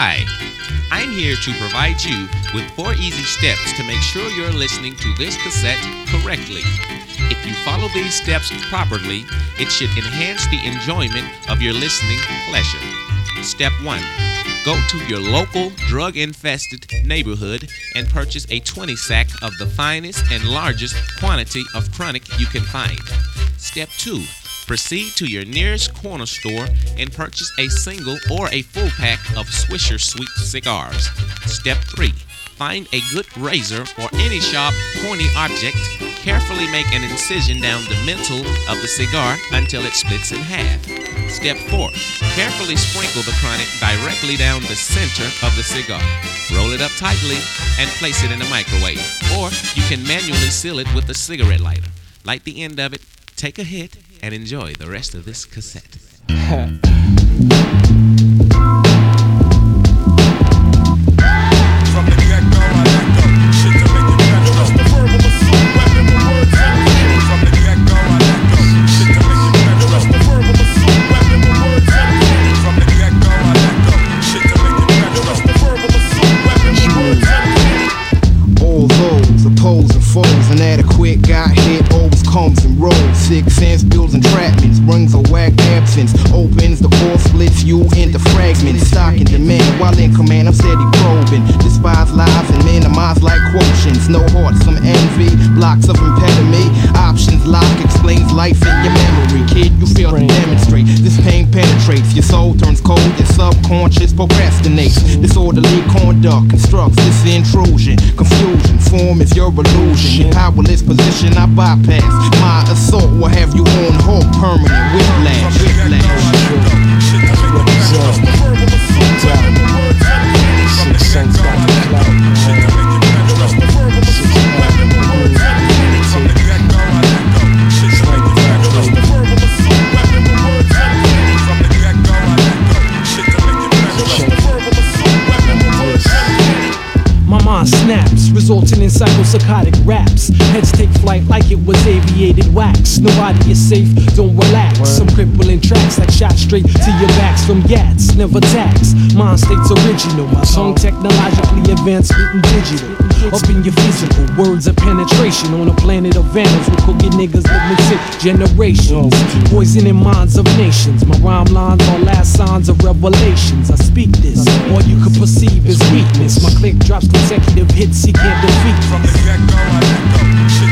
Hi, I'm here to provide you with four easy steps to make sure you're listening to this cassette correctly. If you follow these steps properly, it should enhance the enjoyment of your listening pleasure. Step 1 Go to your local drug infested neighborhood and purchase a 20 sack of the finest and largest quantity of chronic you can find. Step 2 Proceed to your nearest corner store and purchase a single or a full pack of Swisher Sweet cigars. Step 3. Find a good razor or any sharp, pointy object. Carefully make an incision down the mantle of the cigar until it splits in half. Step 4. Carefully sprinkle the chronic directly down the center of the cigar. Roll it up tightly and place it in the microwave. Or you can manually seal it with a cigarette lighter. Light the end of it, take a hit, and enjoy the rest of this cassette. blocks of impediment. Options lock explains life in your memory. Kid, you fail to demonstrate. This pain penetrates, your soul turns cold, your subconscious procrastinates. Disorderly conduct constructs this intrusion. Confusion, form is your illusion. Your powerless position I bypass. My assault will have you on hold, permanent whiplash. whiplash. Six cents got the clout. Resulting in psychopsychotic raps. Heads take flight like it was aviated wax. Nobody is safe, don't relax. Some crippling tracks like shot straight to your backs from Yats, never tax. Mind state's original, my song technologically advanced, written digital. Up in your physical, words of penetration on a planet of vandals with cooking niggas living sick generations. Oh, Poisoning minds of nations. My rhyme lines are last signs of revelations. I speak this, all you could perceive is weakness. My click drops consecutive hits he can't defeat. From the I let go. To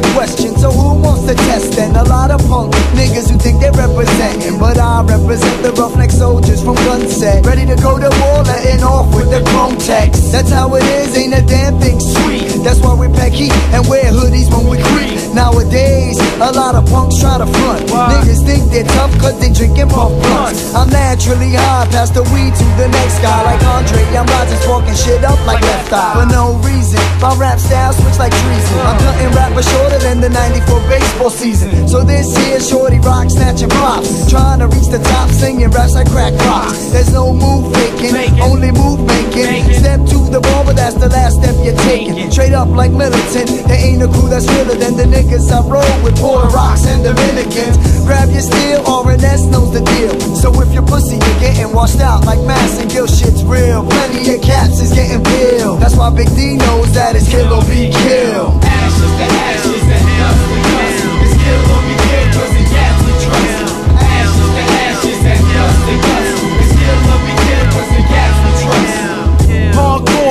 the question. So who wants to test then? A lot of punk niggas who think they're representing. But I represent the roughneck soldiers from Gunset. Ready to go to war, letting off with the chrome text. That's how it is, ain't a damn thing sweet. That's why we pack heat and wear hoodies when we creep. Nowadays, a lot of punks try to front. Niggas think they're tough cause they drinking puff blunts. I'm naturally high, past the weed to the next guy. Like Andre, I'm rising, sparking shit up like left eye. For no reason, my rap style switch like treason. I'm cutting rappers shorter than the 94 baseball season. So this here shorty rock snatching props. Trying to reach the top, singing raps like crack rocks. There's no move faking, only move making. Step to the ball, but that's the last step you're taking. Straight up like militant, there ain't a crew that's realer than the niggas I roll with. Puerto Rocks and Dominicans. Grab your steel, RNS knows the deal. So if you're pussy, you're getting washed out like Massengill shit's real. Plenty of caps is getting peeled. That's why Big D knows that it's kill or be killed. Ashes to ashes and dust to dust. It's kill or be killed 'cause the cats we trust. Ashes to ashes and dust to dust. It's kill or be killed 'cause the cats we trust.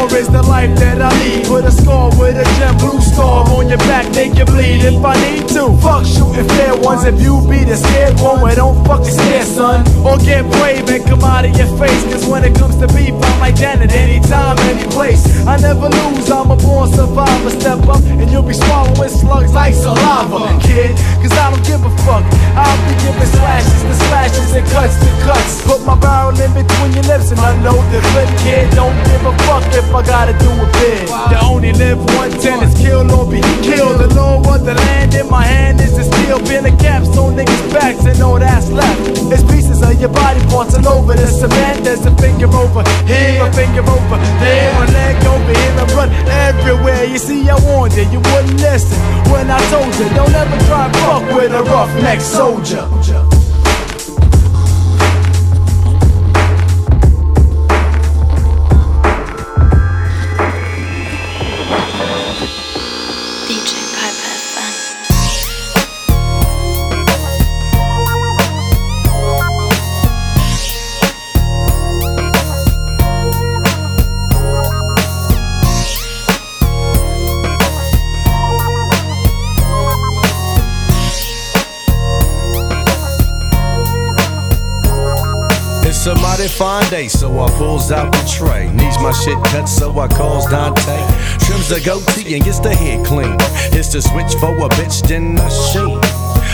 Hardcore is the life that I lead. Put a score with a jet blue storm on your back, make you bleed if I need to. Fuck shooting fair ones if you be the scared one. Well, don't fucking stare, son. Or get brave and come out of your face. Cause when it comes to beef, I'm Janet anytime, any place. I never lose, I'm a born survivor. Step up and you'll be swallowing slugs like saliva, kid. Cause I don't give a fuck. I'll be giving slashes to slashes and cuts to cuts. Put my barrel in between your lips and unload the clip, kid. Don't give a fuck if I gotta do a bid. You only live once and it's kill or be killed. The law of the land in my hand is the steel peeling caps on niggas' backs and all that's left. It's pieces of your body parts all over the cement. There's a finger over here, a finger over there, a leg over here, I run everywhere. You see, I warned you, you wouldn't listen when I told you, don't ever try fuck with a rough roughneck soldier. Fine day, so I pulls out the tray. Needs my shit cut, so I calls Dante. Trims the goatee and gets the head clean. Hits the switch for a bitch, then I sheen.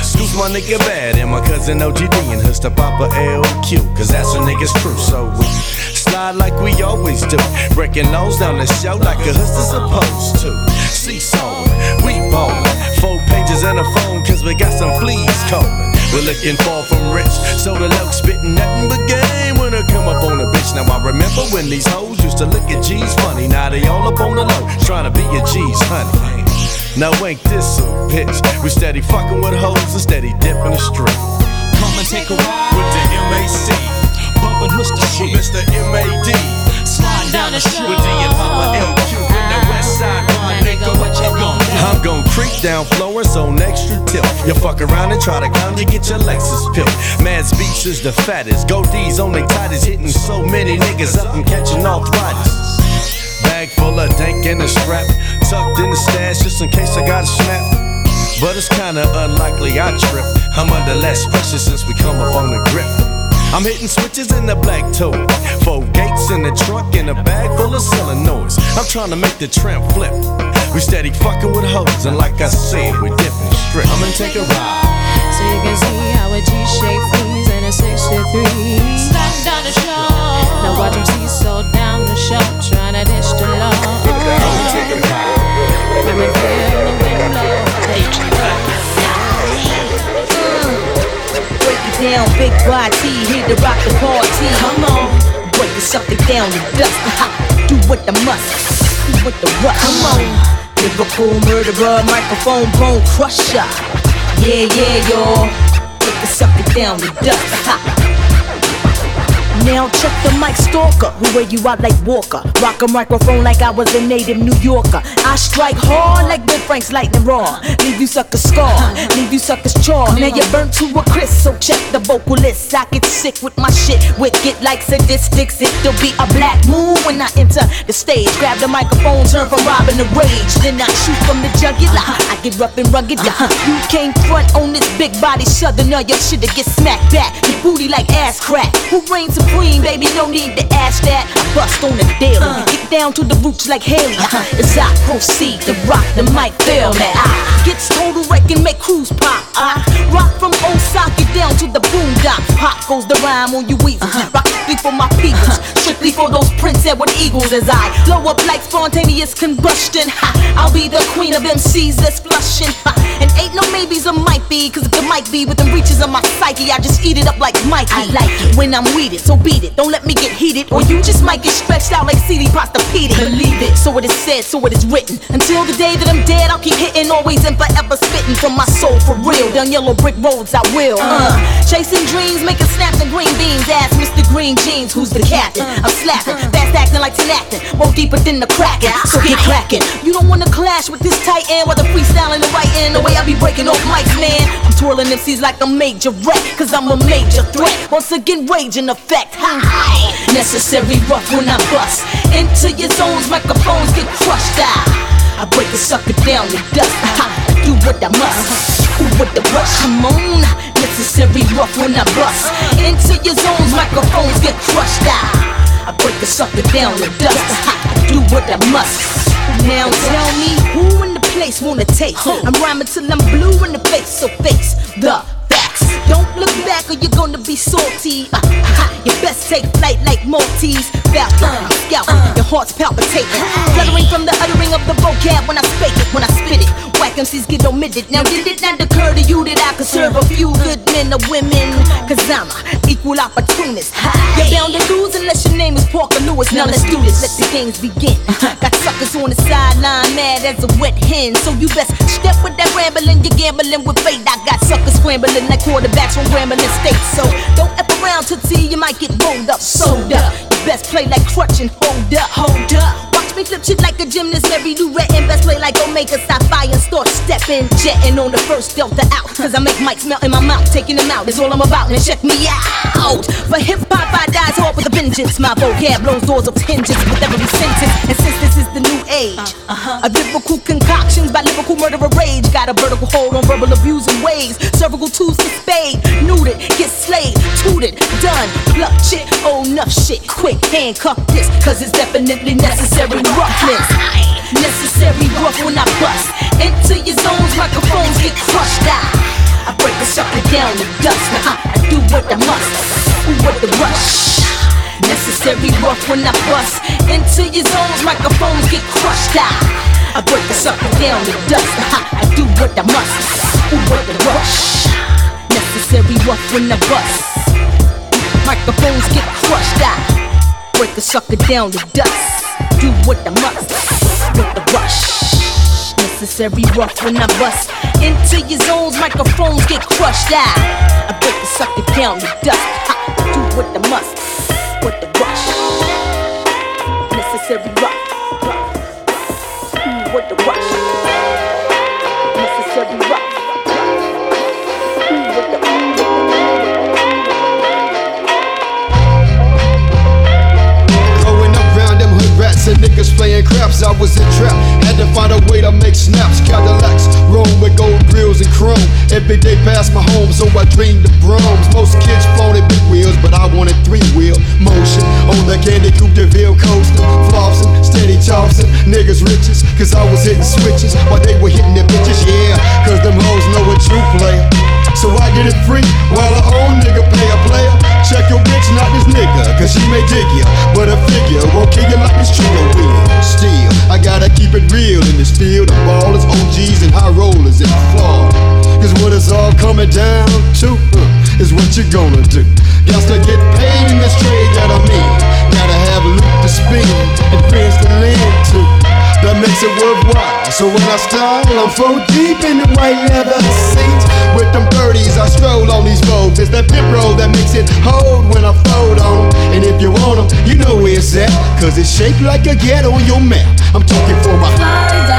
Scoops my nigga bad and my cousin OGD and hooks the Papa LQ, cause that's a nigga's crew. So we slide like we always do. Breaking nose down the show like a hood's supposed to. Seesaw, we ballin'. Four pages and a phone, cause we got some fleas calling. We're looking far from rich, so the look spittin' nothing but game when I come up on a bitch. Now I remember when these hoes used to look at G's funny. Now they all up on the low, trying to be a G's honey. Now ain't this a bitch? We steady fucking with hoes and steady dipping the street. Come and take a ride With the MAC, bumpin' Mr. Shit. Mr. MAD, Sliding down the street. with D and Papa LQ in the I'm gon' creep down Florence on extra tilt. You fuck around and try to clown, you get your Lexus pill. Mad Beats is the fattest. Go on they tightest, hitting so many niggas up and catching arthritis. Bag full of dank and a strap, tucked in the stash just in case I got a snap. But it's kinda unlikely I trip. I'm under less pressure since we come up on the grip. I'm hitting switches in the black toe. Four gates in the trunk and a bag full of solenoids. I'm trying to make the tramp flip. We steady fucking with hoes, and like I said, we dipping strip. I'ma take a ride. So you can see how a G-shape freeze in a 63. Sliding down the shore. Now watch him seesaw down the shore, trying to dish the law. Women feel the wind blow. Break it down, big YT, here to rock the party. Come on, break it, suck it down to dust. Ha, do what the must, do what the rush. Come on, Liverpool murderer, microphone bone crusher. Yeah, yeah, y'all. Break it, suck down to dust. Ha. Now check the mic stalker, who wear you out like Walker. Rock a microphone like I was a native New Yorker. I strike hard like Bill Frank's lightning raw. Leave you suckers scarred, leave you suckers charred. Now you're burnt to a crisp, so check the vocalist. I get sick with my shit, wicked like sadistics. It'll be a black moon when I enter the stage. Grab the microphone, turn from robbing the rage. Then I shoot from the jugular. I get rough and rugged. Uh-huh. You came front on this big body southerner. Your shit'll get smacked back. Your booty like ass crack. Who reigns supreme, baby? No need to ask that. I bust on the daily. Uh. Get down to the roots like Haley. Uh-huh. Uh-huh. As I proceed to rock the mic, feel me. I get total wreck and make crews pop. I rock from old Osaka down to the boondock. Pop goes the rhyme on you weasels. Uh-huh. Rock strictly for my peoples. Strictly for those Prince Edward Eagles as I blow up like spontaneous combustion. Ha, I'll be the queen of MCs that's flushing. Ha, and ain't no maybes or might be. Cause if it might be within reaches of my psyche, I just eat it up like Mikey. I like it when I'm weeded, so beat it. Don't let me get heated, or you just might get stretched out like Sealy Posturepedic. Believe it, so it is said, so it is written. Until the day that I'm dead, I'll keep hitting, always and forever spitting from my soul for real. Down yellow brick roads, I will. Uh, chasing dreams, making snaps and green beans. Ask Mr. Green Jeans, who's the captain? I'm slapping, fast acting like Tinactin, more deeper than the cracking. So get cracking. You don't wanna clash with this tight end, while the freestyling the right end. The way I be breaking off mics, man. I'm twirling MCs like a major wreck, cause I'm a major threat. Once again, raging effect. Necessary rough when I bust. Into your zones, microphones get crushed. Ah. I break a sucker down to dust. I do what I must. Who with the rush? Come on. Necessary rough when I bust. Into your zones, microphones get crushed. Ah. I break a sucker down to dust. I do what I must. Now tell me who in the place wanna taste. I'm rhyming till I'm blue in the face, so face the. Don't look back or you're gonna be salty. Uh, ha, you best take flight like Maltese. Falcon, I'm scouting, your heart's palpitating. Fluttering from the uttering of the vocab when I spake it, when I spit it. Whack MCs get omitted. Now, did it not occur to you that I could serve a few good men or women? Cause I'm a equal opportunist. You're bound to lose unless your name is Parker Lewis. Now, let's do this, let the games begin. Uh-huh. Got suckers on the sideline, mad as a wet hen. So you best step with that rambling, you're gambling with fate. I got suckers scrambling like quarterbacks from Grambling State. So don't F around, Tootsie, you might get rolled up, sold up. You best play like crutch and hold up, hold up. Me flip shit like a gymnast every duet and best play like Omega stop fire and start stepping. Jetting on the first delta out. Cause I make mics melt in my mouth, taking them out. That's all I'm about. Now check me out. For hip hop, I dies hard with a vengeance. My vocab blows doors of tangents with every sentence. And since this is the new age uh-huh. of lyrical concoctions by lyrical murderer rage, got a vertical hold on verbal abuse and ways. Cervical tools to spade, neutered, get slayed, tooted, done, pluck shit, oh enough shit. Quick handcuff this, cause it's definitely necessary roughness. Necessary rough when I bust into your zones, microphones get crushed out. I break the sucker down to dust. Now uh, I do what I must. Ooh, what the rush. Necessary rough when I bust into your zones, microphones get crushed out. I break the sucker down to dust. Now uh, I do what I must. Ooh, what the rush. Necessary rough when I bust. Microphones get crushed out. Break the sucker down to dust. Do what I must. With the rush. Necessary rough when I bust. Into your zones, microphones get crushed out. I break the sucker down to dust. Ha, do what I must. With the rush. Necessary rough. Ooh, With the rush. Them and niggas playing craps, I was a trap. Had to find a way to make snaps. Cadillacs, roam with gold grills and chrome. Every day past my home, so I dreamed of Broughams. Most kids flaunted big wheels, but I wanted three wheel motion. On the Candy Coupe de Ville coaster. Flossing, steady tossing. Niggas riches, cause I was hitting switches while they were hitting their bitches, yeah. Cause them hoes know a true player. So I get it free while a old nigga pay a player. Check your bitch, not this nigga, cause she may dig ya. But a figure won't kill you like this trigger wheel. Still, I gotta keep it real in this field. The ballers, OGs, and high rollers in Florida. Cause what it's all coming down to huh, is what you gonna do. Got to get paid in this trade that I'm in. Gotta have loot to spin and friends to lend to. That makes it worthwhile. So when I style, I'm full deep in the white leather seats. With them 30s, I stroll on these roads. It's that pit roll that makes it hold when I fold on. And if you want 'em, you know where it's at. Cause it's shaped like a ghetto on your map. I'm talking for my.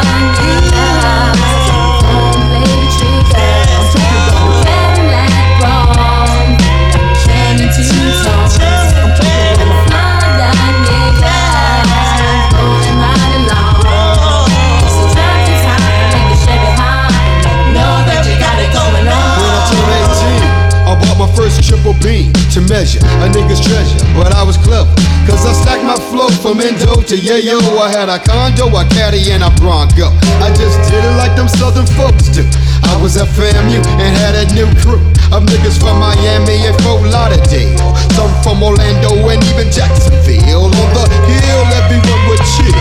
To Yayo. I had a condo, a caddy, and a Bronco. I just did it like them southern folks do. I was at FAMU and had a new crew of niggas from Miami and Fort Lauderdale. Some from Orlando and even Jacksonville. On the hill, everyone would chill.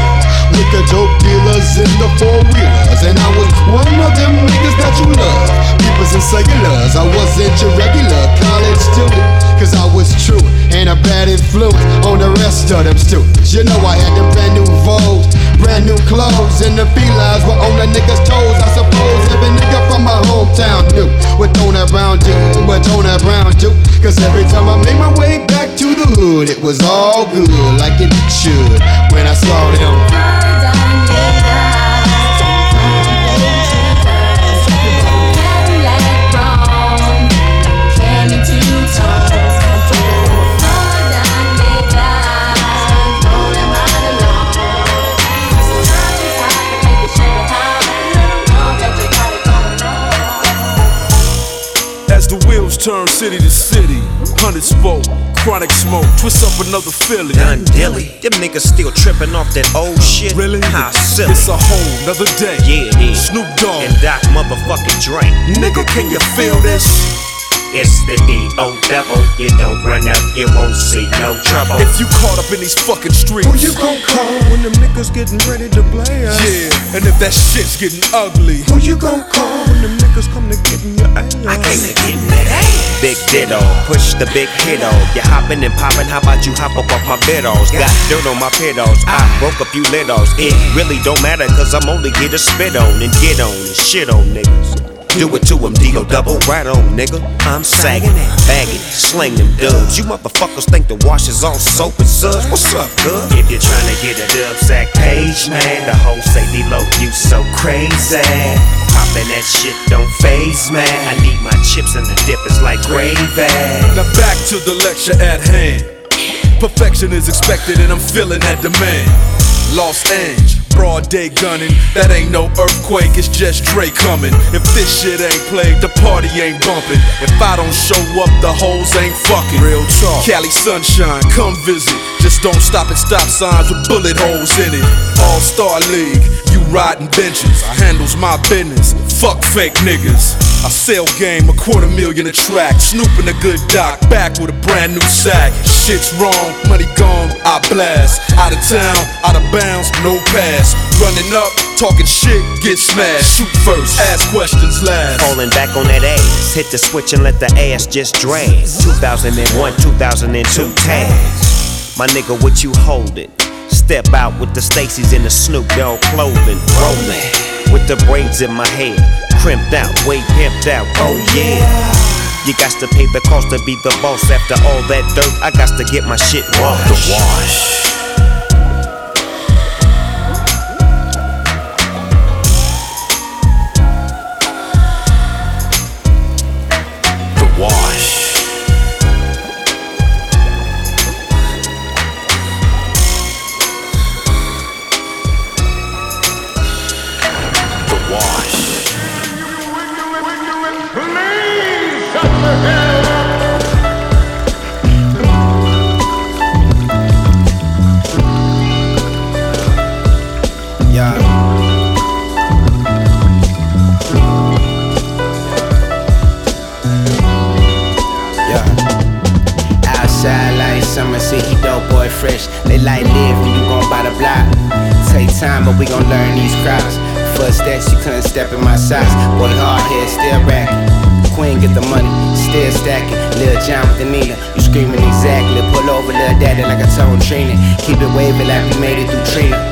With the dope dealers in the four wheelers. And I was one of them niggas that you love. Peoples and cellulars. I wasn't your regular college student. Cause I was true and a bad influence on the rest of them students. You know I had them brand new Vogues, brand new clothes, and the felines were on the niggas' toes. I suppose every nigga from my hometown knew what Tony Brown do, what Tony Brown do. Cause every time I made my way back to the hood, it was all good like it should. When I saw them. City to city, hundred spoke, chronic smoke, twist up another Philly. Done dilly. Them niggas still tripping off that old shit. Really? How silly. It's a whole nother day. Yeah, it is. Snoop Dogg And Doc motherfucking Dre. Nigga, can you feel this? It's the D.O. devil. You don't run up, you won't see no trouble. If you caught up in these fucking streets, Who you gon' call when them niggas getting ready to play us? yeah, and if that shit's getting ugly, Who you gon' call when them niggas come to getting your ass? I came to get in that ass. Big ditto, push the big hit on. You hopping and popping, how about you hop up off my biddles? Got dirt on my pedals, I ah. broke a few littles. It really don't matter, cause I'm only here to spit on and get on and shit on niggas. Do it to him, D.O. double right on, nigga. I'm sagging, bagging, sling them dubs. You motherfuckers think the wash is all soap and suds? What's up, cuz? If you're trying to get a dub sack page, man, the whole say D-Lo, you so crazy. Poppin' that shit don't phase, man. I need my chips and the dip is like gravy. Now back to the lecture at hand. Perfection is expected and I'm feeling that demand. Los Angeles, broad day gunning. That ain't no earthquake, it's just Dre coming. If this shit ain't played, the party ain't bumping. If I don't show up, the hoes ain't fucking. Real talk. Cali sunshine, come visit. Just don't stop at stop signs with bullet holes in it. All Star League, you riding benches. I Handles my business. Fuck fake niggas. I sell game a quarter million a track. Snooping a good doc, back with a brand new sack. Shit's wrong, money gone, I blast. Out of town, out of bounds, no pass. Running up, talking shit, get smashed. Shoot first, ask questions last. Falling back on that ass. Hit the switch and let the ass just drag. 2001, 2002 tags. My nigga, what you holding? Step out with the Stacy's in the Snoop Dogg clothing. Rolling with the braids in my hair. Crimped out, way pimped out. Oh yeah. You got to pay the cost to be the boss. After all that dirt, I got to get my shit washed. The wash. Keep it waving like we made it through Trina.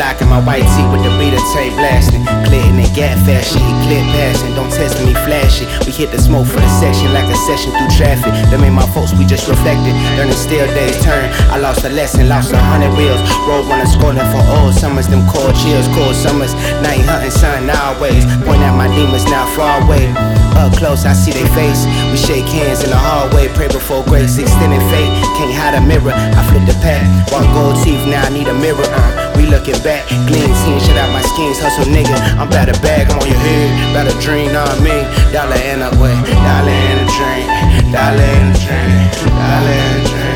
Block my white tee with the beater tape blasting. Clearing and gap fashion, he clear passing. Don't test me flashy. We hit the smoke for the section like a session through traffic. Them ain't my folks, we just reflected. Learning still days turn. I lost a lesson, lost a hundred wheels. Road runner scoring for old summers. Them cold chills, cold summers. Night hunting, sun always. Point at my demons now far away. Up close, I see their face. We shake hands in the hallway. Pray before grace, extending fate. Can't hide a mirror. I flip the pack. Walk gold teeth, now I need a mirror. Uh, looking back, gleam, seeing shit out my skins. Hustle nigga, I'm about bag, I'm on your head. About dream on me. Dollar in a way, dollar in a drink. Dollar in a drink. Dollar in a a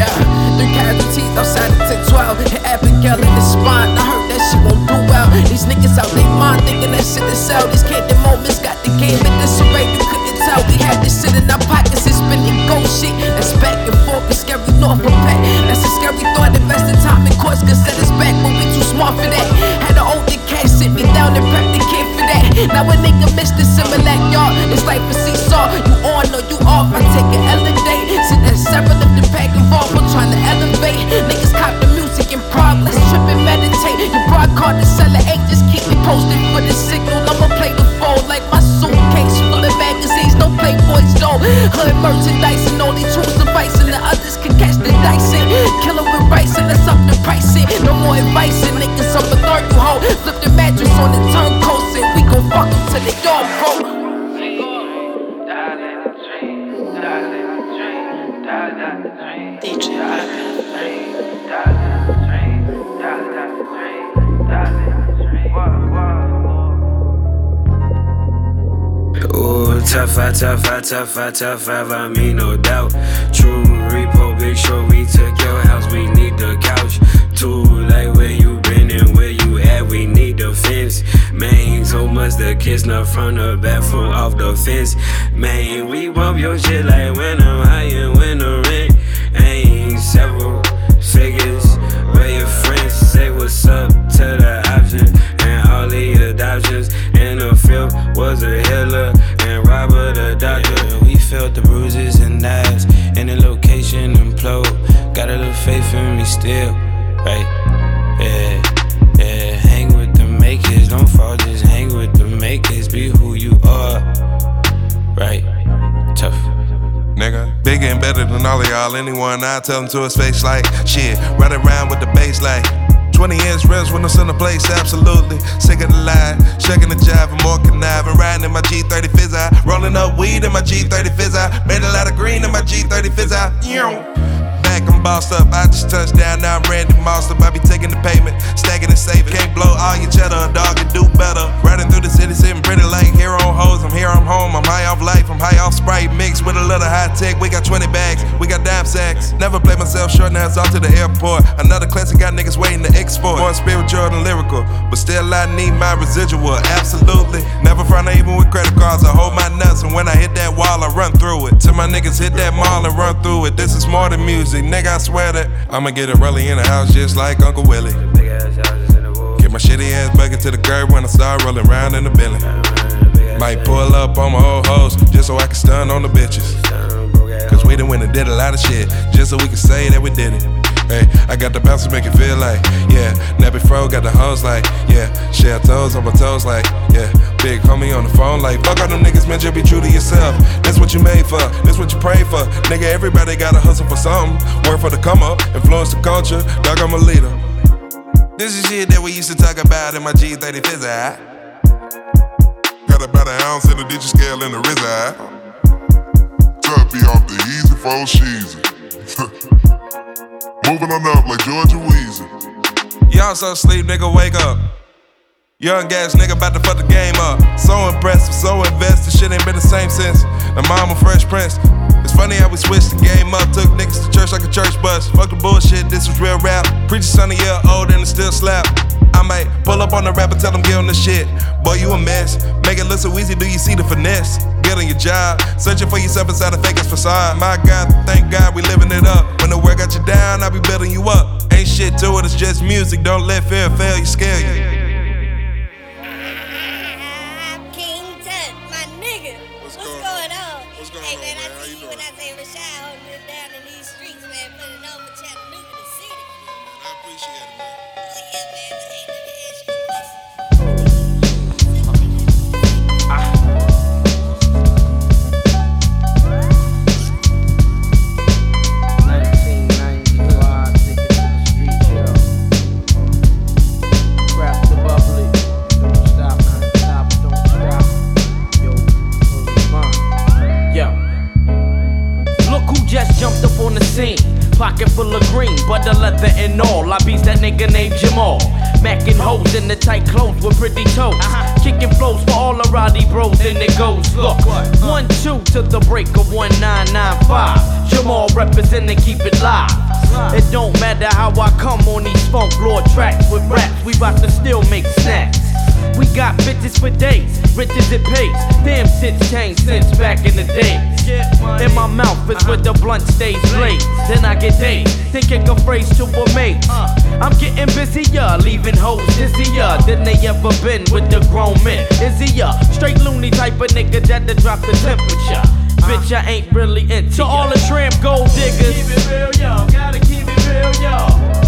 Yeah, three casualties outside of 1012. Hit Abigail in the spine. I heard that she won't do well. These niggas out they mind thinking that shit is sell. These candid moments got the game in disarray. Tough, I, tough, I, tough, I, tough, I, I mean, no doubt. True repo, big show, we took your house, we need the couch. Too late where you been and where you at, we need the fence. Man, so much Chestnut from the bathroom off the fence. Man, we bump your shit like when I'm high and when the rent ain't several figures. Where your friends say what's up to the option and all the adoptions. In the field was a healer the location implode. Got a little faith in me still, right? Yeah, yeah. Hang with the makers, don't fall, just hang with the makers. Be who you are, right? Tough. Nigga, bigger and better than all of y'all. Anyone I tell them to his face like shit. Run around with the bass like 20 inch rims when I'm in the place, absolutely. Sick of the line, shaking the jive, and more conniving. Riding in my G30 fizz rolling up weed in my G30 fizz. Made a lot of green in my G30 fizz I'm bossed up. I just touched down, now I'm Randy up. I be taking the payment, stacking and saving. Can't blow all your cheddar, dog, and do better. Riding through the city, sitting pretty like here on hoes. I'm here, I'm home. I'm high off life, I'm high off Sprite, mixed with a little high tech. We got 20 bags, we got dime sacks. Never play myself short, now it's off to the airport. Another classic got niggas waiting to export. More spiritual than lyrical, but still I need my residual. Absolutely. Never front even with credit cards. I hold my nuts, and when I hit that wall, I run through it. Till my niggas hit that mall and run through it. This is more than music, nigga. I swear that I'ma get a rally in the house just like Uncle Willie. Get my shitty ass bucket to the curb when I start rolling around in the building. Might pull up on my old hoes just so I can stun on the bitches. Cause we done went and did a lot of shit just so we can say that we did it. Hey, I got the bounce to make it feel like, yeah. Nappy Fro got the hoes like, yeah. Share toes on my toes like, yeah. Big homie on the phone like, fuck all them niggas, man, just be true to yourself. That's what you made for, that's what you pray for. Nigga, everybody gotta hustle for something. Work for the come up, influence the culture. Dog, I'm a leader. This is shit that we used to talk about in my G30 fizz eye. Got about an ounce in the digit scale in the Riz eye. Tuppy off the easy for sheezy. Moving on up like George and Weezy. Y'all so sleep, nigga, wake up. Young gas nigga about to fuck the game up. So impressive, so invested, shit ain't been the same since the mama Fresh Prince. It's funny how we switched the game up, took niggas to church like a church bus. Fuck the bullshit, this was real rap. Preacher son a year old and it still slap. I might pull up on the rapper, tell him get on the shit. Boy, you a mess. Make it look so easy, do you see the finesse? Get on your job, searching for yourself inside a fake facade. My God, thank God we living it up. When the got you down, I be building you up. Ain't shit to it, it's just music. Don't let fear fail you, scare you. On these funk lord tracks with raps. We bout to still make snacks. We got bitches for days, riches it pays. Damn shit's changed since back in the day. In my mouth is where the blunt stays blazed. Then I get dazed, thinking a phrase to a mate. I'm getting busier, leaving hoes dizzier than they ever been with the grown men. Is he a straight loony type of nigga that'll drop the temperature? Bitch, I ain't really into To all the tramp gold diggers. Keep it real, yo. Gotta keep it real, yo.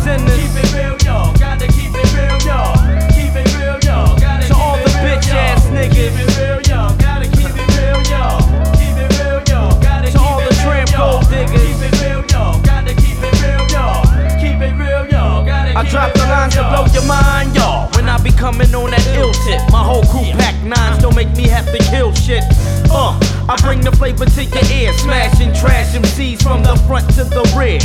Keep it real, yo. Gotta keep it real, yo. Keep it real, yo. Gotta to all the bitch ass niggas. Keep it real, yo. Gotta keep it real, yo. Keep it real, yo. Gotta to all the tramp gold diggers. Keep it real, yo. Gotta keep it real, yo. Keep it real, yo. Gotta I drop the lines to blow your mind, y'all. When I be coming on that ill tip, my whole crew pack nines don't make me have to kill shit. I bring the flavor to your ear, smashing trash MCs from the front to the rear.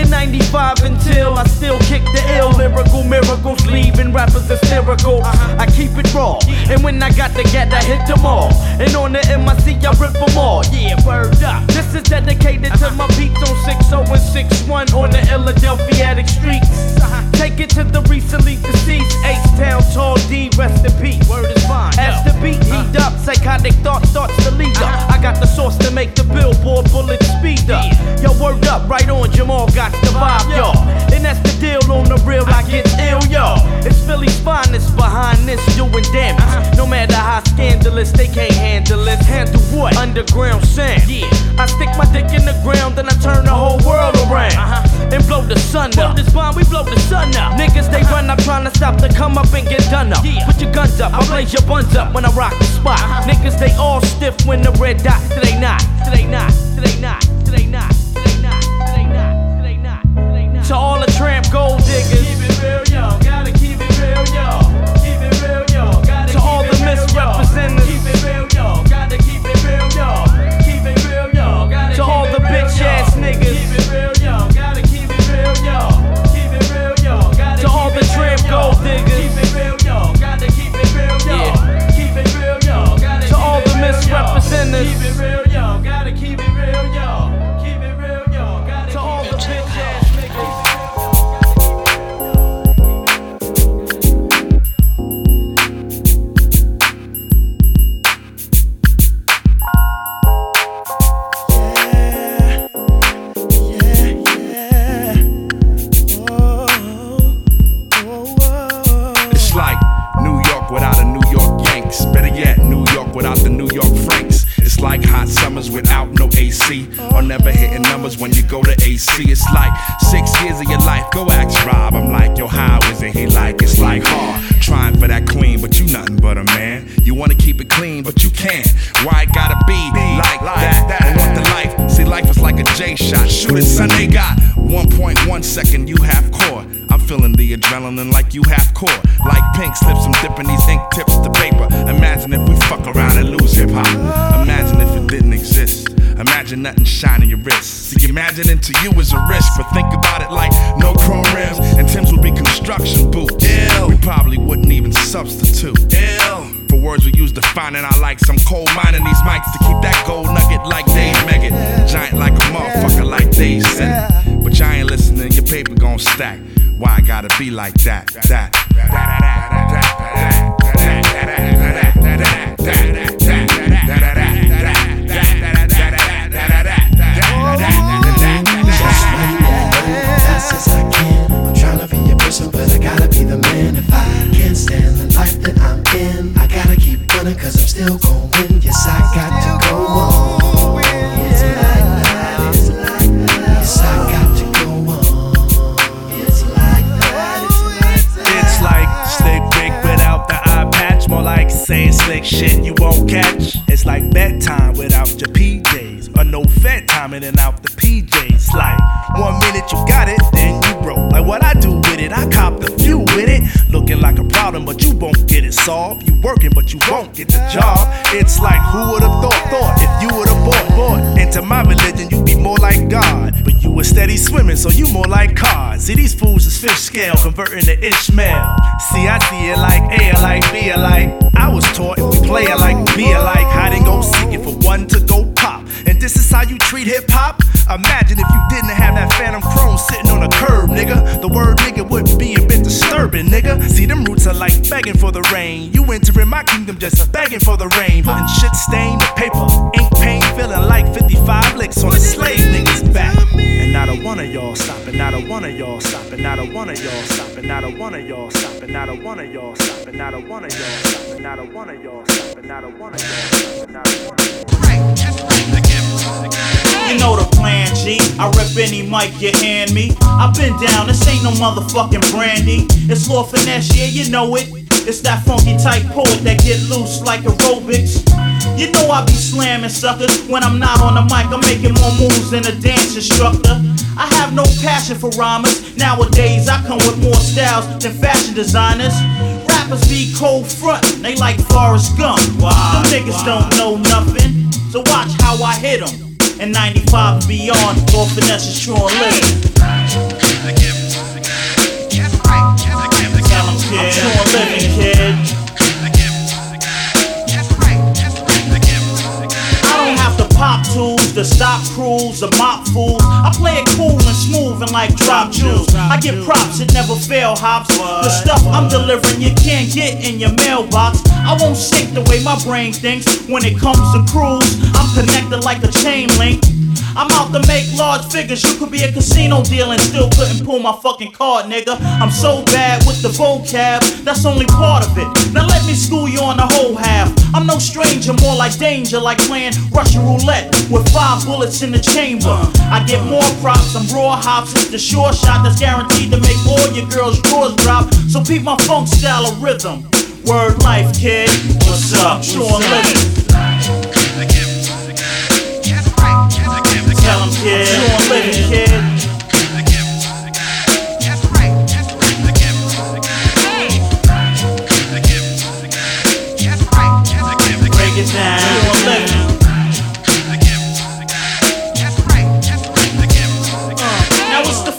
In 95 until I still kick the ill lyrical miracles, leaving rappers hysterical. Uh-huh. I keep it raw, and when I got the gat, I hit them all. And on the MIC, I rip them all. Yeah, word up. This is dedicated to uh-huh. my peeps on 6061 on the Philadelphia streets. Uh-huh. Take it to the recently deceased H Town Tall D, rest in peace. Word is fine. As the beat heat up, psychotic thoughts starts to lead up. I got the sauce to make the billboard bullet speed up. Yo, word up, right on, Jamal got the vibe, y'all. And that's the deal on the real, I get ill, y'all. It's Philly's finest behind this doing damage. Uh-huh. No matter how scandalous, they can't handle it. Handle what? Underground sound. Yeah. I stick my dick in the ground, then I turn the whole world around. Uh-huh. And blow the sun up. Blow this bomb, we blow the sun up. Niggas, they uh-huh. run up trying to stop the come up and get done up. Put your guns up, I blaze your buns up when I rock the spot. Niggas, they all stiff when the red dot. Till they not, not, not. To all the tramp gold diggers. Keep it real, yo. Gotta keep it real, yo. Keep it real, yo. Gotta to all the misrepresentatives. Like saying slick shit you won't catch. It's like bedtime without your PJs. Or no fed timing and out the PJs. Like one minute you got it, then you broke. Like what I do with it, I cop the few with it. Looking like a problem, but you won't get it solved. You working, but you won't get the job. It's like who would've thought, thought if you would've bought, bought into my religion, you'd be more like God. But were steady swimming, so you more like cars. See, these fools is fish scale, converting to Ishmael. See, I see it like A like B like I was taught play alike, be alike. Hide and go seeking for one to go this is how you treat hip hop? Imagine if you didn't have that phantom chrome sitting on a curb, nigga. The word nigga would be a bit disturbing, nigga. See, them roots are like begging for the rain. You entering my kingdom just begging for the rain. Putting shit stain the paper, ink pain, feeling like 55 licks on a slave nigga's back. And not a one of y'all stopping, not a one of y'all stopping, not a one of y'all stopping, not a one of y'all stopping, not a one of y'all stopping, not a one of y'all stopping, not a one of y'all stopping, not a one of y'all stopping, not a one of y'all You know the plan, G. I rep any mic you hand me. I've been down, this ain't no motherfucking brandy. It's Lord Finesse, yeah, you know it. It's that funky type poet that get loose like aerobics. You know I be slamming suckers when I'm not on the mic. I'm making more moves than a dance instructor. I have no passion for rhymers. Nowadays I come with more styles than fashion designers. Rappers be cold front, they like Forrest Gump. Them niggas don't know nothing, so watch how I hit 'em. And 95 and beyond, Lord Finesse is true and living. I'm true and living, kid. I don't have to pop tools to stop crews or mop fools. I play it cool smooth dropping like drop jewels. I get props, it never fail, hops. The stuff I'm delivering, you can't get in your mailbox. I won't shake the way my brain thinks when it comes to crews. I'm connected like a chain link. I'm out to make large figures. You could be a casino deal and still couldn't pull my fucking card, nigga. I'm so bad with the vocab, that's only part of it. Now let me school you on the whole half. I'm no stranger, more like danger, like playing Russian roulette with five bullets in the chamber. I get more props, I'm raw hops. It's the sure shot that's guaranteed to make all your girls' drawers drop. So peep my funk style of rhythm. Word life, kid. What's up? Sean Living. Tell him, kid. Break it down.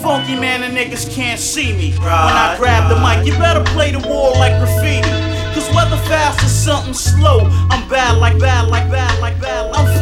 Funky man and niggas can't see me. When I grab the mic, you better play the wall like graffiti. Cause whether fast or something slow, I'm bad like bad like bad like bad. Yo.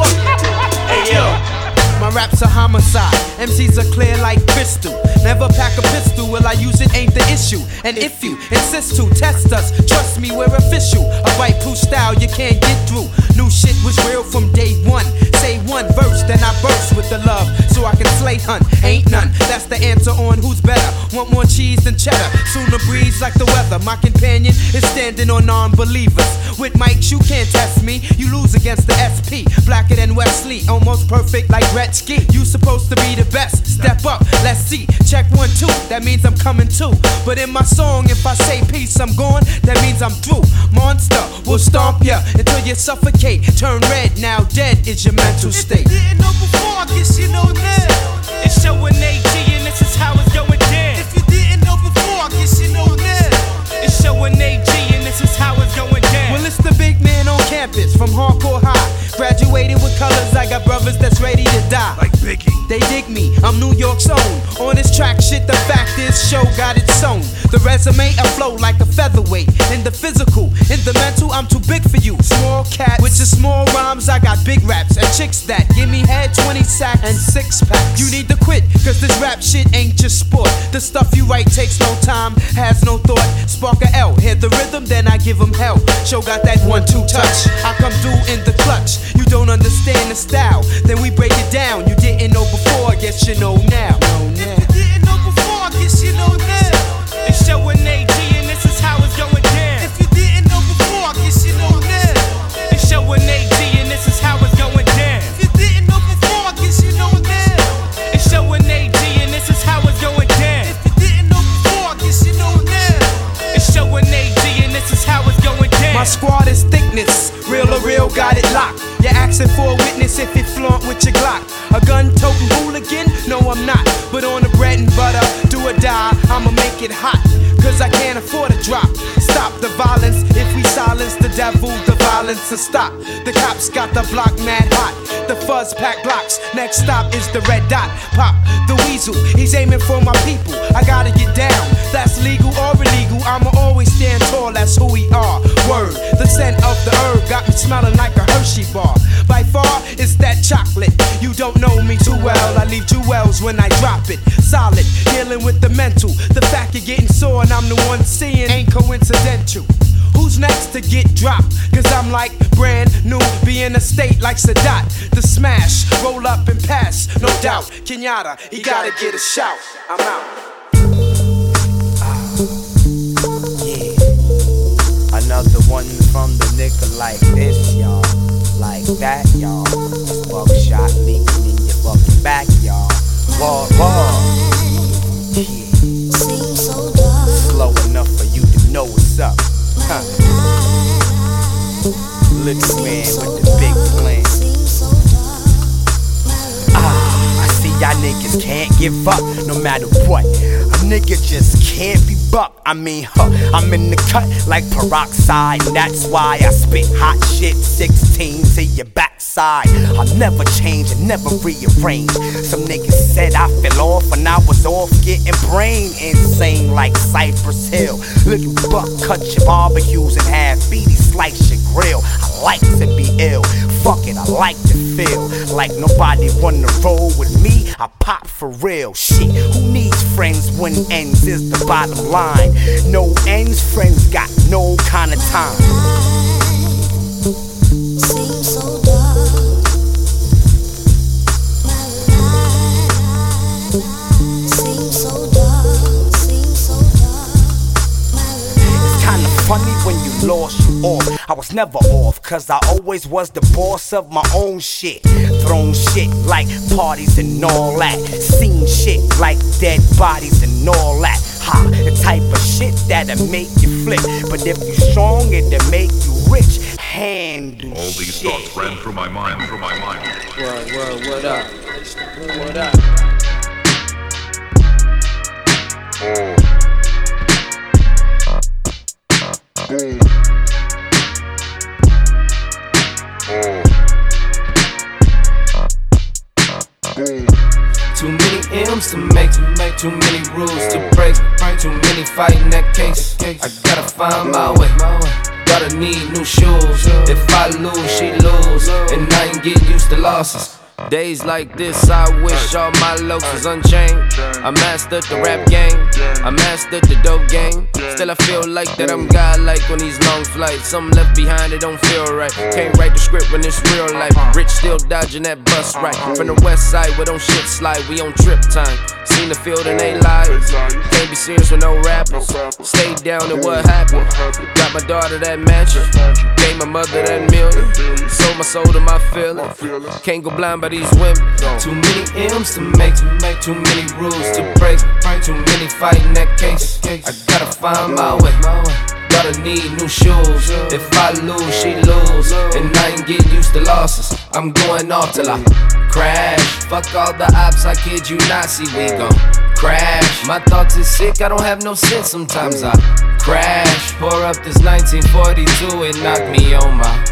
My raps are homicide, MCs are clear like crystal. Never pack a pistol, will I use it ain't the issue. And if you insist to test us, trust me, we're official. A white proof style you can't get through. New shit was real from day one. Say one verse, then I burst with the love so I can slay hunt. Ain't none, that's the answer on who's better. Want more cheese than cheddar, sooner breeze like the weather. My companion is standing on non believers. With mics, you can't test me. You lose against the SP, blacker than Wesley, almost perfect like Gretzky. You supposed to be the best. Step up, let's see. Check one, two, that means I'm coming too. But in my song, if I say peace, I'm gone, that means I'm through. Monster will stomp ya until you suffocate. Turn red, now dead is your mental state. Didn't know before, I guess you know now. It's showing AG and this is how it's going down. If you didn't know before, I guess you know now. It's showing AG and this is how it's going down. Well, it's the big man on campus from hardcore high. Graduated with colors, I got brothers that's ready to die. Like Biggie. They dig me, I'm New York's own. On this track, shit, the fact is, show got it sewn. The resume, I flow like a featherweight. In the physical, in the mental, I'm too big for you. Small cat with your small rhymes, I got big raps and chicks that give me head 20 sacks and six packs. You need to quit, cause this rap shit ain't just sport. The stuff you write takes no time, has no thought. Spark a L, hit the rhythm, then I give 'em hell. Show got that one two touch. I come through in the clutch. You don't understand the style, then we break it down. You didn't know before, I guess you know now. If you didn't know before, guess you know now. It's showing AG and this is how it's going down. If you didn't know before, guess you know now. It's showing AG and this is how it's going down. If you didn't know before, guess you know now. It's showing AG and this is how it's going down. If you didn't know before, guess you know now. It's showing AG and this is how it's going down. My squad is thickness, real or real, got it locked. You're asking for a witness if you flaunt with your Glock. A gun toting hooligan? No, I'm not. But on the bread and butter, do or die, I'ma make it hot. Cause I can't afford a drop. Stop the violence. If we silence the devil, the violence will stop. The cops got the block mad hot. The fuzz pack blocks. Next stop is the red dot. Pop the weasel. He's aiming for my people. I gotta get down. That's legal or illegal. I'ma always stand tall. That's who we are. Word. The scent of the herb got me smelling like a Hershey bar. By far, it's that chocolate. You don't know me too well. I leave jewels when I drop it. Solid, dealing with the mental. The fact you're getting sore and I'm the one seeing ain't coincidental. Who's next to get dropped? Cause I'm like brand new, be in a state like Sadat. The smash, roll up and pass, no doubt. Kenyatta, he gotta get a shout. I'm out. Ah, Another one from the nigga like this, y'all. Like that, y'all. Buckshot leaking in your fucking back. Wall, wall. Slow enough for you to know what's up. Huh. Little man with the big plan. Ah, I see y'all niggas can't give up no matter what. A nigga just can't be buck. I mean, huh, I'm in the cut like peroxide. And that's why I spit hot shit 16 to your backside. I'll never change and never rearrange. Some niggas said I fell off when I was off getting brain insane like Cypress Hill. You buck, cut your barbecues in half, beady slice your grill. I like to be ill. Fuck it, I like to feel like nobody wanna roll with me. I pop for real. Shit, who needs friends when ends is the bottom line? No ends, friends got no kind of time. Funny when you lost you off. I was never off, cause I always was the boss of my own shit. Thrown shit like parties and all that. Seen shit like dead bodies and all that. Ha, the type of shit that'll make you flip. But if you strong, it'll make you rich. Handle All these shit. thoughts ran through my mind, through my mind. Word, word, what up? What up? Oh. Boom. Oh. Boom. Too many M's to make, to make too many fighting that case. I gotta find my way. Gotta need new shoes. If I lose, she lose, and I ain't getting used to losses. Days like this, I wish all my was unchained. I mastered the rap game, I mastered the dope game. Still, I feel like that I'm godlike on these long flights. Something left behind, it don't feel right. Can't write the script when it's real life. Rich still dodging that bus right. From the west side where don't shit slide, we on trip time. Seen the field and they lies. Can't be serious with no rappers. Stay down and what happened? Got my daughter that mansion. Gave my mother that million. Sold my soul to my feeling. Can't go blind by these women. Too many M's to make, to make too many rules to break. Too many fighting that case. I gotta find my way. Gotta need new shoes. If I lose, she lose. And I ain't getting used to losses. I'm going off till I crash. Fuck all the ops, I kid you not. See, we gon' crash. My thoughts is sick, I don't have no sense. Sometimes I crash. Pour up this 1942, it knock me on my.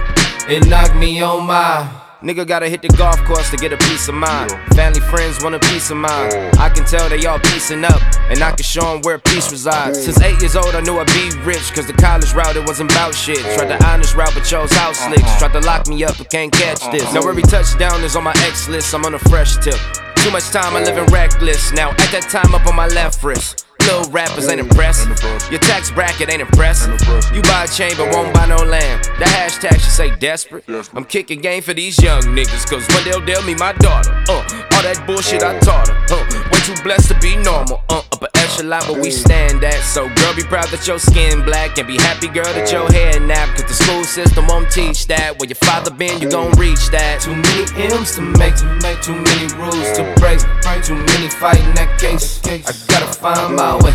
It knock me on my. Nigga gotta hit the golf course to get a peace of mind. Family, friends want a peace of mind. I can tell they all piecing up, and I can show them where peace resides. Since eight years old, I knew I'd be rich, cause the college route, it wasn't about shit. Tried the honest route, but chose house slicks. Tried to lock me up, but can't catch this. Now every touchdown is on my X list, I'm on a fresh tip. Too much time, I living reckless. Now at that time, up on my left wrist. Little rappers ain't impressed. Your tax bracket ain't impressive. You buy a chain but won't buy no land. The hashtag should say desperate. I'm kicking game for these young niggas, cause day they'll me my daughter. Uh, all that bullshit I taught her. Uh, too blessed to be normal. Uh, upper echelon where we stand at. So girl, be proud that your skin black. And be happy, girl, that your hair nap. Cause the school system won't teach that. Where your father been, you gon' reach that. Too many M's to make, to make too many rules to break. Too many fighting that case. I gotta find my way.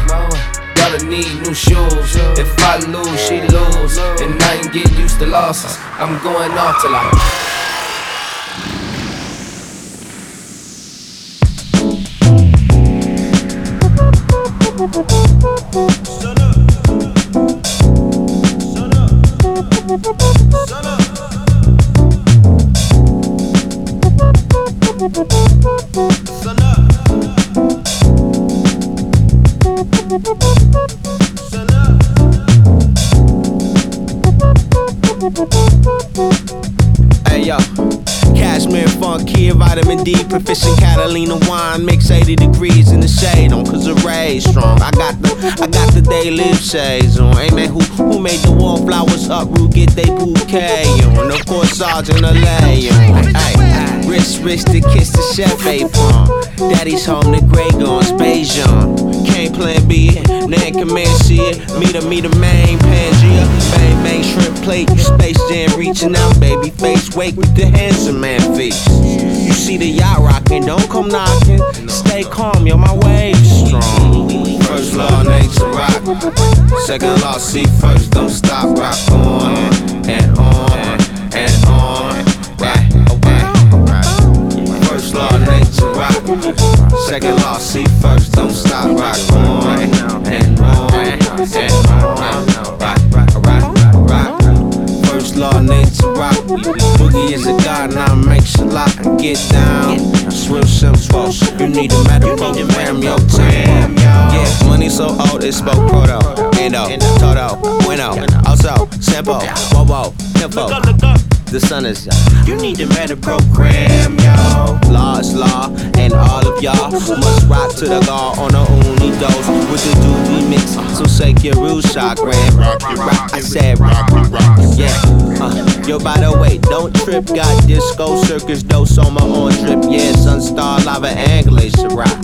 Gotta need new shoes. If I lose, she lose. And I ain't get used to losses. I'm going off till I. Hey yo, Cashmere Funk Vitamin D, proficient Catalina wine, mix 80 degrees in the shade on, cause the rays strong. I got the, I got the day live shades on. Hey man, who, who made the wallflowers uproot, get they bouquet on? Of course, Sergeant Alley on. Hey, rich, rich to kiss the chef apron. Daddy's home, the Grey Guns, Beijing. Can't plan B, Nan command see it. Meet a, meet the main Pangea. Bang, shrimp plate. You Space Jam reaching out, baby face. Wake with the handsome man face. You see the yacht rocking, don't come knocking. Stay calm, yo, my wave's strong. First law, nature rock. Second law, see first, don't stop. Rock is a garden, I make a lot and get down. It's real simple. You need a medical program, your time. Yeah, money so old, it spoke proto. Endo, toto, bueno, also, simple, bobo, tempo. The sun is young. You need a better program, yo. Law is law, and all of y'all must rock to the law on a uni dose with the doobie mix. So shake your rude chakram. Rock, rock, I said rock, rock, yeah. Uh, yo, by the way, don't trip. Got disco circus dose on my own trip. Yeah, Sunstar, lava, and glacier rock.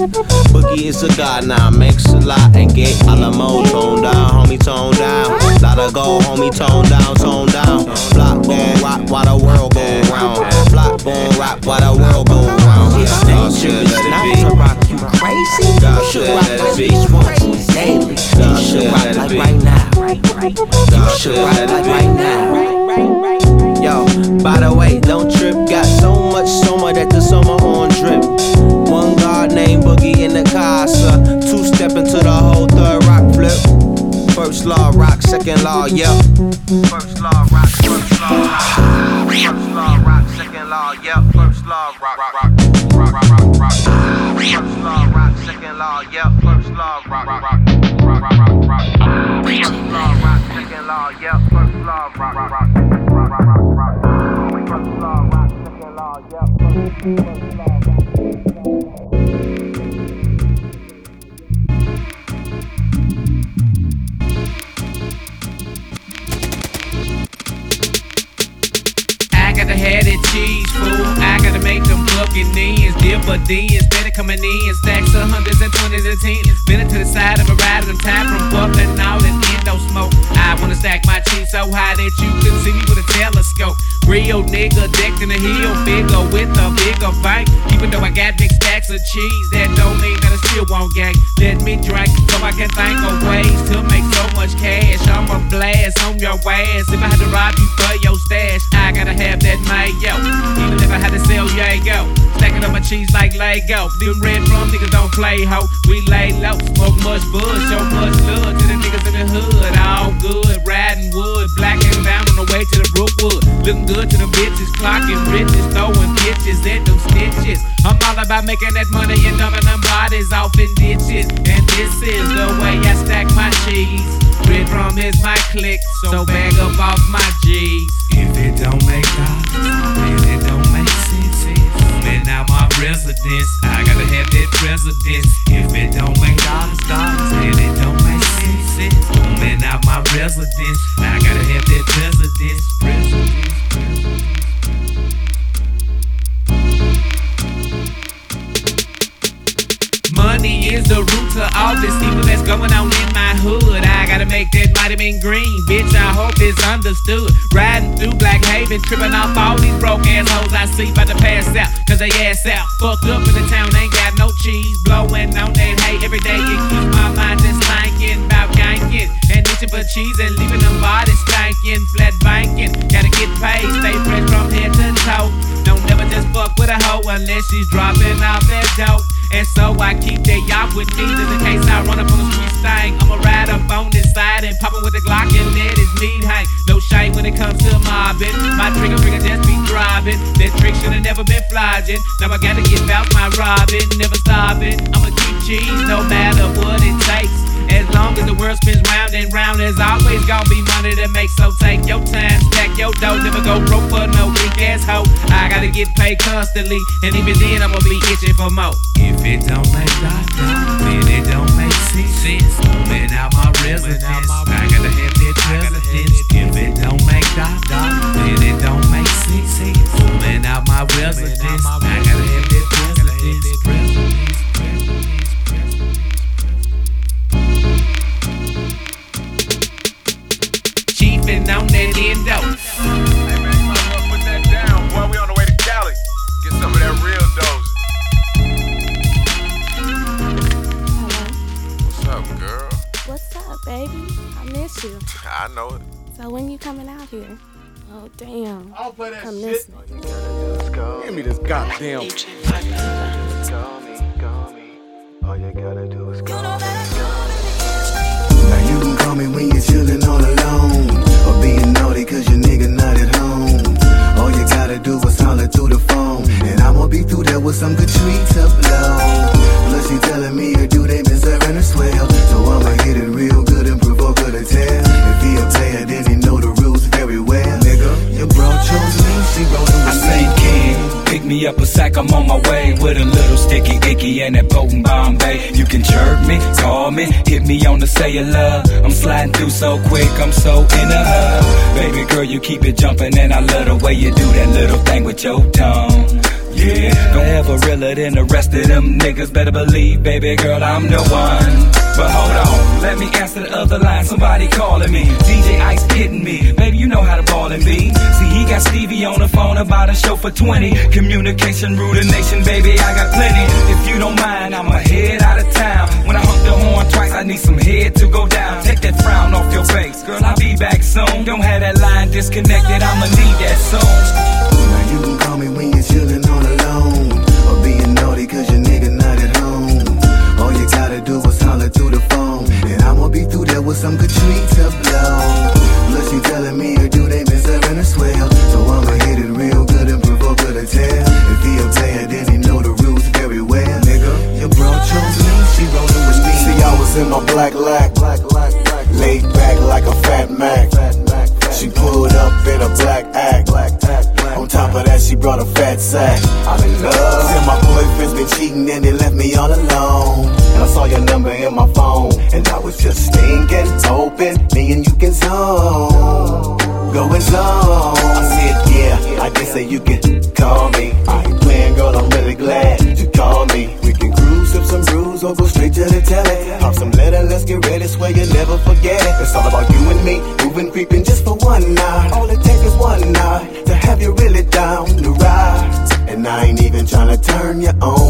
Boogie is a god now, makes a lot and get Alamo tone down, homie tone down. Lot of go, homie tone down, tone down. Block, boom, rock while the world go round. Block, boom, rock while the world go round. God should let it be. rock you crazy. God you should let it be. daily. You should rock like right now. You should rock like right now. Yo, by the way, don't trip. Got so much summer that the summer on drip. One guard named Boogie in the casa. Two step into the whole third rock flip. First law rock, second law, yeah. First law law. First law rock, second law, yeah. First law rock, rock, rock, rock, rock, rock, rock. First law rock, second law, yeah. First law rock, rock, rock, rock, rock, rock. First law rock, second law, yeah. First law rock, rock, rock, rock, rock, rock. First law rock, second law, yeah. First law rock. Dividends, better coming in. Stacks of hundreds and twenties and tens. To the side of a ride, I'm tired from buffing all and endo smoke. I wanna stack my cheese so high that you can see me with a telescope. Real nigga decked in a heel figure with a bigger bank. Even though I got big stacks of cheese, that don't mean that I still won't gang. Let me drink so I can think of ways to make so much cash. I'm a blast on your ass. If I had to rob you for your stash, I gotta have that mayo. Even if I had to sell yayo. Stacking up my cheese like Lego. Them red rum niggas don't play ho. We lay low, smoke much bud, show much love to the niggas in the hood. All good, riding wood, black and bound on the way to the Brookwood. Looking good to them bitches, clocking riches, throwing bitches at them stitches. I'm all about making that money and dumping them bodies off in ditches. And this is the way I stack my cheese. Red rum is my click, so bag up off my G's. If it don't make dollars, residence, I gotta have that residence. If it don't make dollars, dollars, then it don't make sense. Then now my residence, I gotta have that residence. residence. Money is the root to all this evil that's going on in my hood. I gotta make that mean green, bitch. I hope it's understood. Riding through Black Haven, tripping off all these broke assholes I see about to pass out, cause they ass out. Fucked up in the town, ain't got no cheese. Blowing on that hay every day. It keeps my mind just thinking about ganking and itching for cheese and leaving them bodies stankin', flat banking. Gotta get paid, stay fresh from head to toe. Don't never just fuck with a hoe unless she's dropping off that dope. Keep that yacht with me just in case I run up on the street thing. I'ma ride up on this side and poppin' with the Glock and let his meat hang. No shame when it comes to mobbing. My trigger finger just be throbbing. That trick should've never been flogging. Now I gotta get out my robbing, never stopping. I'ma keep cheese no matter what it takes. As long as the world spins round and round, there's always gonna be money to make. So take your time, stack your dough, never go broke for no weak ass hoe. I gotta get paid constantly, and even then I'ma be itching for more. If it don't make dollars, then it don't make sense. Moving out my residence, I gotta have that residence. If it don't make dollars, then it don't make sense. Moving out my residence, I gotta have that residence. I made put that down while we on the way to Cali get some of that real dope What's up girl What's up baby I miss you. I know it. So when you coming out here? Oh damn. I'll play that Come shit. listen. Give me this goddamn. All you gotta do is call me. Now you can call me when you're chillin' all alone. calling through the phone. And I'ma be through there with some good treats to blow. Plus she telling me her due miss been serving her swell. So I'ma hit it real good and provoke her to tell. If he'll tell, then up a sack, I'm on my way with a little sticky icky and that potent Bombay. You can chirp me, call me, hit me on the cellular. I'm sliding through so quick, I'm so in a hub. Baby girl, you keep it jumping and I love the way you do that little thing with your tongue. Yeah, forever realer than the rest of them niggas. Better believe, baby girl, I'm the one. But hold on, let me answer the other line. Somebody calling me. DJ Ice hitting me. Baby, you know how to ball and be. See, he got Stevie on the phone about a show for 20. Communication, rule the nation, baby, I got plenty. If you don't mind, I'ma head out of town. When I honk the horn twice, I need some head to go down. Take that frown off your face. Girl, I'll be back soon. Don't have that line disconnected, I'ma need that soon. Now you can call me when you're chillin' through the phone. And I'ma be through there with some good treats to blow. Plus she telling me her dude ain't been serving a swell. So I'ma hit it real good and provoke her to tell. If he a player, then he know the rules very well. Nigga, your bro chose me, she rollin' with me. See, I was in my black lack. Laid back like a fat Mac. She pulled up in a black act. She brought a fat sack. I'm in love. Said my boyfriend's been cheating and they left me all alone. And I saw your number in my phone. And I was just thinking, hoping me and you can zone. Going zone. I said, yeah, I guess that you can call me. I ain't playing, girl, I'm really glad you called me. We can cruise, up some brews, or go straight to the telly. Pop some letter, let's get ready, swear you'll never forget it. It's all about you and me, moving, creeping just for one night. All it takes is one night to have you really down to ride. And I ain't even trying to turn you on,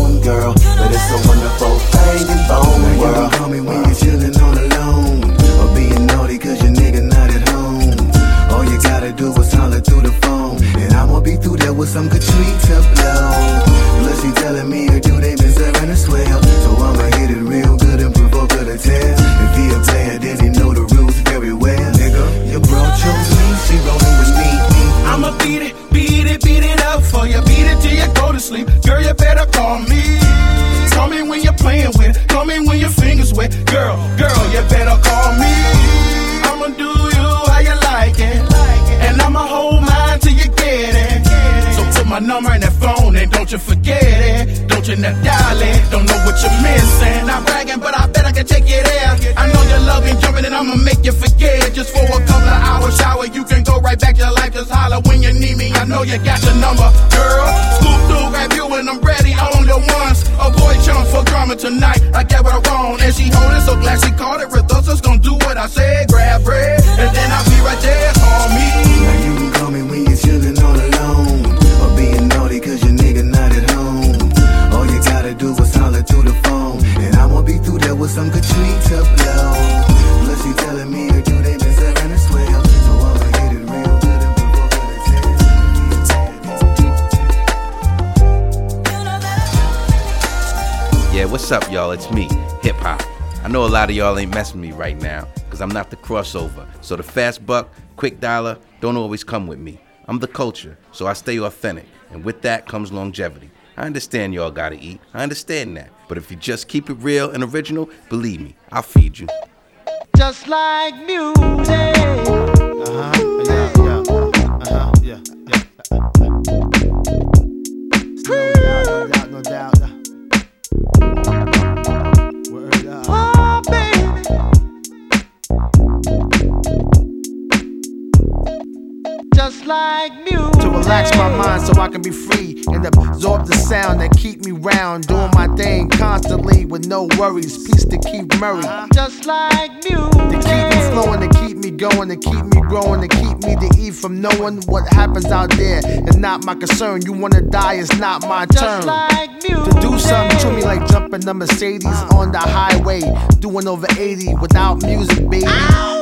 lot of y'all ain't messing me right now, because I'm not the crossover. So the fast buck, quick dollar, don't always come with me. I'm the culture, so I stay authentic. And with that comes longevity. I understand y'all gotta eat. I understand that. But if you just keep it real and original, believe me, I'll feed you. Just like music. Can be free and absorb the sound that keep me round. Doing my thing constantly with no worries. Peace to Keith Murray. Uh-huh. Just like music. To keep me flowing, to keep me going, to keep me growing, to keep me to eat from knowing what happens out there. It's not my concern. You wanna die, it's not my turn. to do something to me like jumping the Mercedes on the highway, doing over 80 without music, baby. I'll go crazy. Just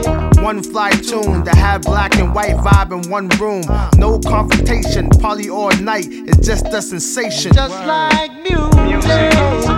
One fly tune to have black and white vibe in one room. No confrontation, party all night. It's just a sensation. Just like music. Like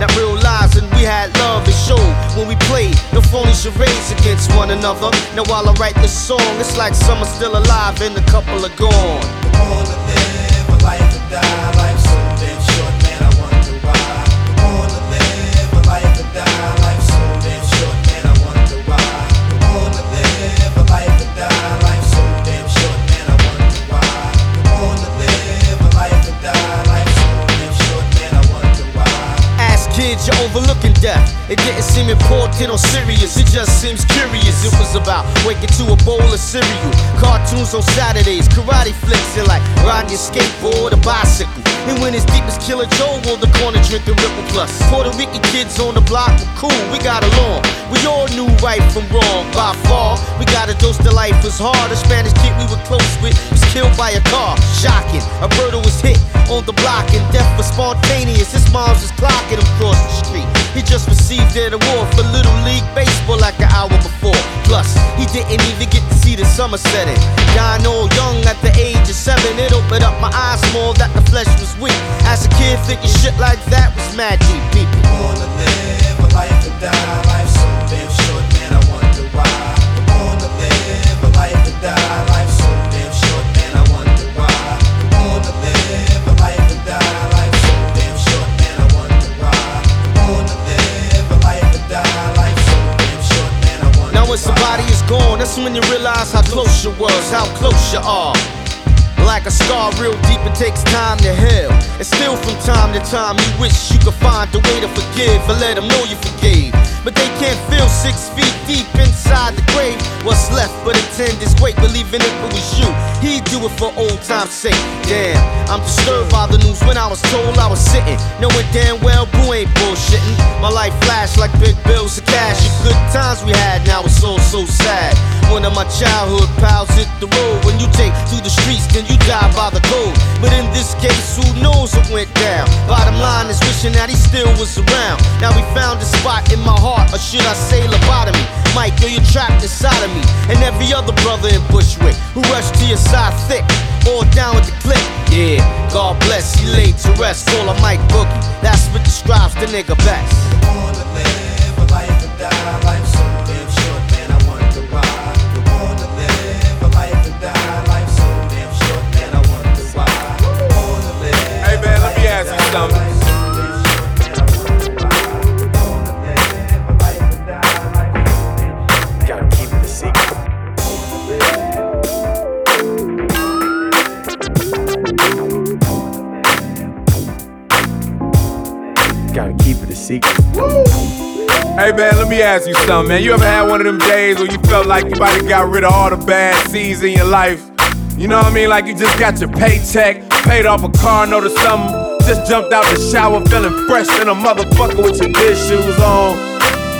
Not real lies, and we had love and show when we played. No phony charades against one another. Now while I write this song, it's like some are still alive and a couple are gone. Born to live a life die, you're overlooking death. It didn't seem important or serious, it just seems curious. It was about waking to a bowl of cereal, cartoons on Saturdays, karate flicks, and like riding your skateboard or bicycle. And when it's his deepest killer Joe on the corner drinking Ripple Plus. Puerto Rican kids on the block were cool, we got along. We all knew right from wrong by far. We got a dose to life was hard. A Spanish kid we were close with was killed by a car. Shocking, a birdo was hit on the block and death was spontaneous. His mom's was clocking him across the street. He just received an award for Little League Baseball like an hour before. Plus, he didn't even get to see the summer setting. Dying all young at the age of seven, it opened up my eyes more that the flesh was weak. As a kid, thinking shit like that was deep, people. To live a life and die, gone, that's when you realize how close you was, how close you are. Like a scar real deep, it takes time to heal. And still from time to time, you wish you could find a way to forgive or let them know you forgave. But they can't feel six feet deep inside the grave. What's left but a tendern's great, believing it was you, he'd do it for old time's sake. Damn, I'm disturbed by the news when I was told I was sitting, knowing damn well Boo ain't bullshitting. My life flashed like big bills of cash. The good times we had, now it's all so sad. One of my childhood pals hit the road. When you take to the streets, then you die by the code. But in this case, who knows what went down? Bottom line is wishing that he still was around. Now we found a spot in my heart, or should I say lobotomy? Mike, yo, you're trapped inside of me. And every other brother in Bushwick who rushed to your side thick, all down with the click. Yeah, God bless, he laid to rest. Call a Mike Boogie, that's what describes the nigga best. Secret. Hey man, let me ask you something, man. You ever had one of them days where you felt like you might have got rid of all the bad seeds in your life? You know what I mean? Like you just got your paycheck, paid off a car note or something, just jumped out the shower feeling fresh than a motherfucker with your good shoes on.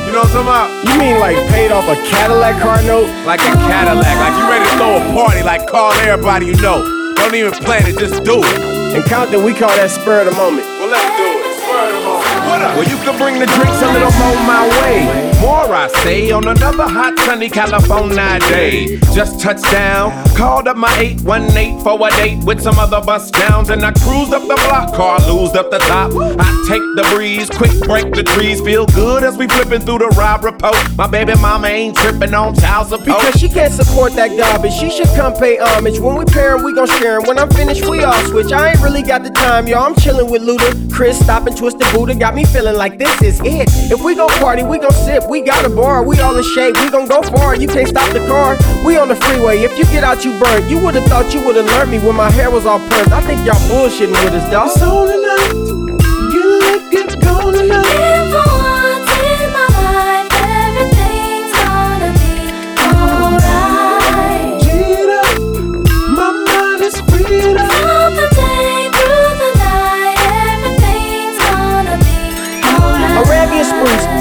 You know what I'm talking about? You mean like paid off a Cadillac car note? Like a Cadillac, like you ready to throw a party, like call everybody you know. Don't even plan it, just do it. And Compton, we call that spur of the moment. Well, let's do it. Spur of the moment. Well, you can bring the drinks a little more my way. More, I say, on another hot sunny California day. Just touched down, called up my 818 for a date with some other bus downs, and I cruised up the block, car loosed up the top. I take the breeze, quick break the trees, feel good as we flipping through the Robb Report. My baby mama ain't tripping on child support. Because she can't support that garbage. She should come pay homage. When we pair 'em, we gon' share 'em. When I'm finished, we all switch. I ain't really got the time, y'all. I'm chillin' with Luda. Chris stopping Twisted Buddha got me feeling like this is it. If we gon' party, we gon' sip. We got a bar, we all in shape. We gon' go far. You can't stop the car. We on the freeway. If you get out, you burn. You would've thought you would've learned me when my hair was all permed. I think y'all bullshitting with us, dawg. It's on tonight. Get lit, get gone tonight.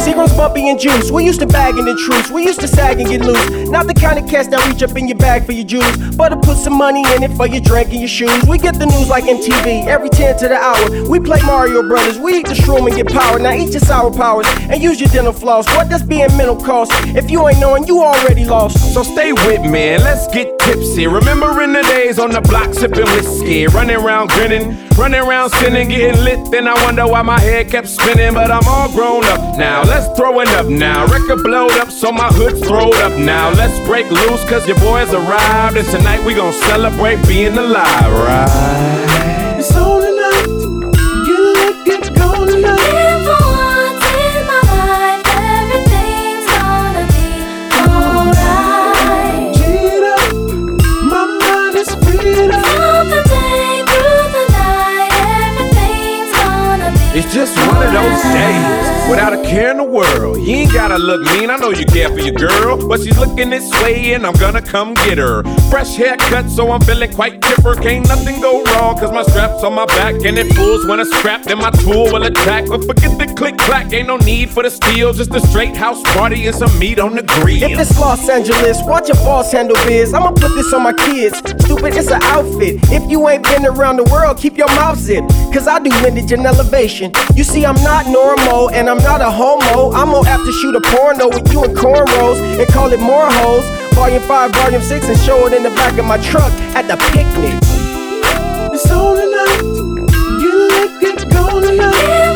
Seagram's bumpy and juice. We used to bag in the truce. We used to sag and get loose. Not the kind of cats that reach up in your bag for your juice, but to put some money in it for your drink and your shoes. We get the news like MTV every 10 to the hour. We play Mario Brothers. We eat the shroom and get power. Now eat your sour powers and use your dental floss. What does being mental cost? If you ain't knowing, you already lost. So stay with me and let's get tipsy. Remembering the days on the block sipping whiskey, running around grinning, running around sinning, getting lit. Then I wonder why my head kept spinning, but I'm all grown up now. Let's throw it up now. Record blowed up, so my hood's throwed up now. Let's break loose, cause your boys arrived, and tonight we gon' celebrate being alive, right? It's on tonight. Get lit, get gone tonight. Those days without a care in the world. You ain't gotta look mean, I know you care for your girl, but she's looking this way and I'm gonna come get her. Fresh haircut, so I'm feeling quite chipper. Can't nothing go wrong, cause my strap's on my back and it pulls when it's strapped, then my tool will attack. But forget the click clack, ain't no need for the steel, just a straight house party and some meat on the grill. If it's Los Angeles, watch your boss handle biz. I'ma put this on my kids. Stupid, it's an outfit. If you ain't been around the world, keep your mouth zipped. Cause I do windage and elevation. You see, I'm not normal and I'm not a homo. I'm have to shoot a porno with you and cornrows and call it more hoes. Volume 5, volume 6, and show it in the back of my truck at the picnic. It's on tonight. Get lit, get gone tonight.